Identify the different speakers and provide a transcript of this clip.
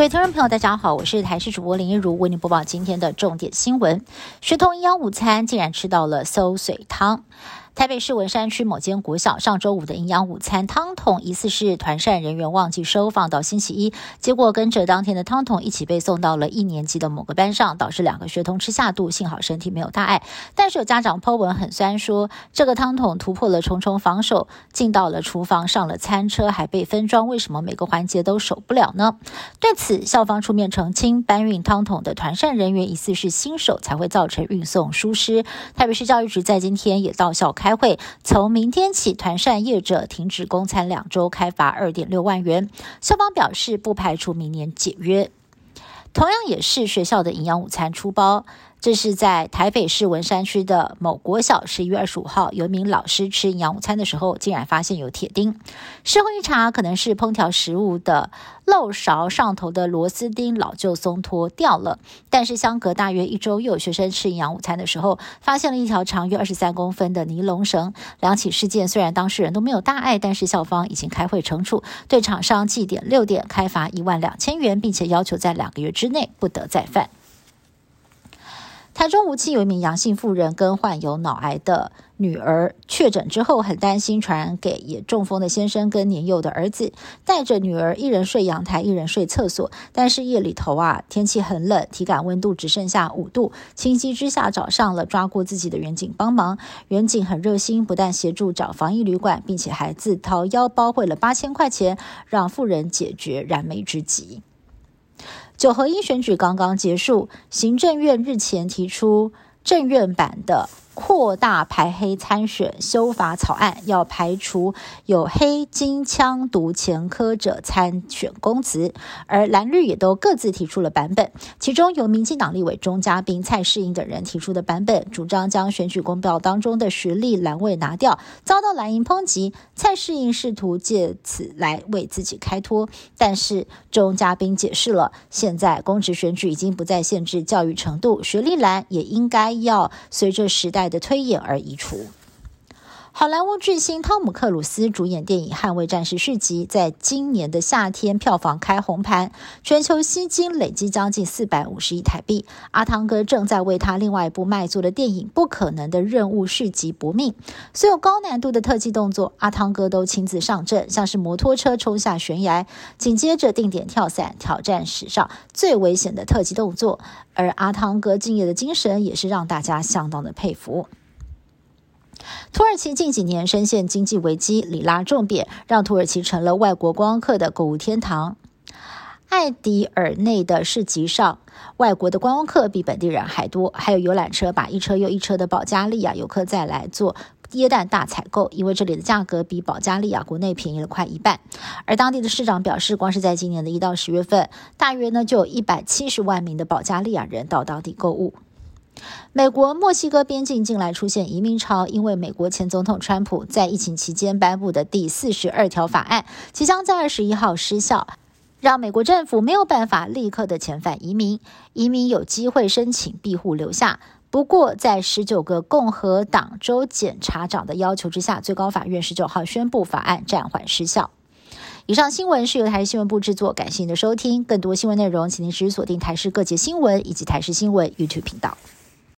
Speaker 1: 各位听众朋友，大家好，我是台视主播林一如，为您播报今天的重点新闻。学童营养午餐竟然吃到了馊水汤。台北市文山区某间国小上周五的营养午餐汤桶，疑似是团膳人员忘记收放到星期一，结果跟着当天的汤桶一起被送到了一年级的某个班上，导致两个学童吃下肚，幸好身体没有大碍。但是有家长剖文很酸，说这个汤桶突破了重重防守，进到了厨房，上了餐车，还被分装，为什么每个环节都守不了呢？对此，校方出面澄清，搬运汤桶的团膳人员疑似是新手，才会造成运送疏失。台北市教育局在今天也到校开。开会，从明天起，团扇业者停止供餐两周，开罚二点六万元。校方表示，不排除明年解约。同样也是学校的营养午餐出包。这是在台北市文山区的某国小，十一月二十五号，有一名老师吃营养午餐的时候，竟然发现有铁钉。事后一查，可能是烹调食物的漏勺上头的螺丝钉老旧松脱掉了。但是相隔大约一周，又有学生吃营养午餐的时候，发现了一条长约二十三公分的尼龙绳。两起事件虽然当事人都没有大碍，但是校方已经开会惩处，对厂商记点六点，开罚一万两千元，并且要求在两个月之内不得再犯。台中无期有一名阳性妇人跟患有脑癌的女儿确诊之后，很担心传染给也中风的先生跟年幼的儿子，带着女儿一人睡阳台，一人睡厕所。但是夜里头啊，天气很冷，体感温度只剩下五度，情急之下找上了抓过自己的远景帮忙。远景很热心，不但协助找防疫旅馆，并且还自掏腰包汇了八千块钱，让妇人解决燃眉之急。九合一选举刚刚结束，行政院日前提出政院版的。扩大排黑参选修法草案，要排除有黑金枪毒前科者参选公职，而蓝绿也都各自提出了版本。其中由民进党立委钟嘉宾、蔡世英等人提出的版本，主张将选举公报当中的学历蓝位拿掉，遭到蓝营抨击。蔡世英试图借此来为自己开脱，但是钟嘉宾解释了，现在公职选举已经不再限制教育程度，学历蓝也应该要随着时代。的推演而移除。好莱坞巨星汤姆·克鲁斯主演电影《捍卫战士》续集，在今年的夏天票房开红盘，全球吸金累计将近四百五十亿台币。阿汤哥正在为他另外一部卖座的电影《不可能的任务》续集搏命，所有高难度的特技动作，阿汤哥都亲自上阵，像是摩托车冲下悬崖，紧接着定点跳伞，挑战史上最危险的特技动作。而阿汤哥敬业的精神，也是让大家相当的佩服。土耳其近几年深陷经济危机，里拉重贬，让土耳其成了外国观光客的购物天堂。艾迪尔内的市集上，外国的观光客比本地人还多，还有游览车把一车又一车的保加利亚游客再来做椰蛋大采购，因为这里的价格比保加利亚国内便宜了快一半。而当地的市长表示，光是在今年的一到十月份，大约呢就有一百七十万名的保加利亚人到当地购物。美国墨西哥边境近来出现移民潮，因为美国前总统川普在疫情期间颁布的第四十二条法案即将在二十一号失效，让美国政府没有办法立刻的遣返移民，移民有机会申请庇护留下。不过，在十九个共和党州检察长的要求之下，最高法院十九号宣布法案暂缓失效。以上新闻是由台视新闻部制作，感谢您的收听。更多新闻内容，请您持续锁定台视各界新闻以及台视新闻 YouTube 频道。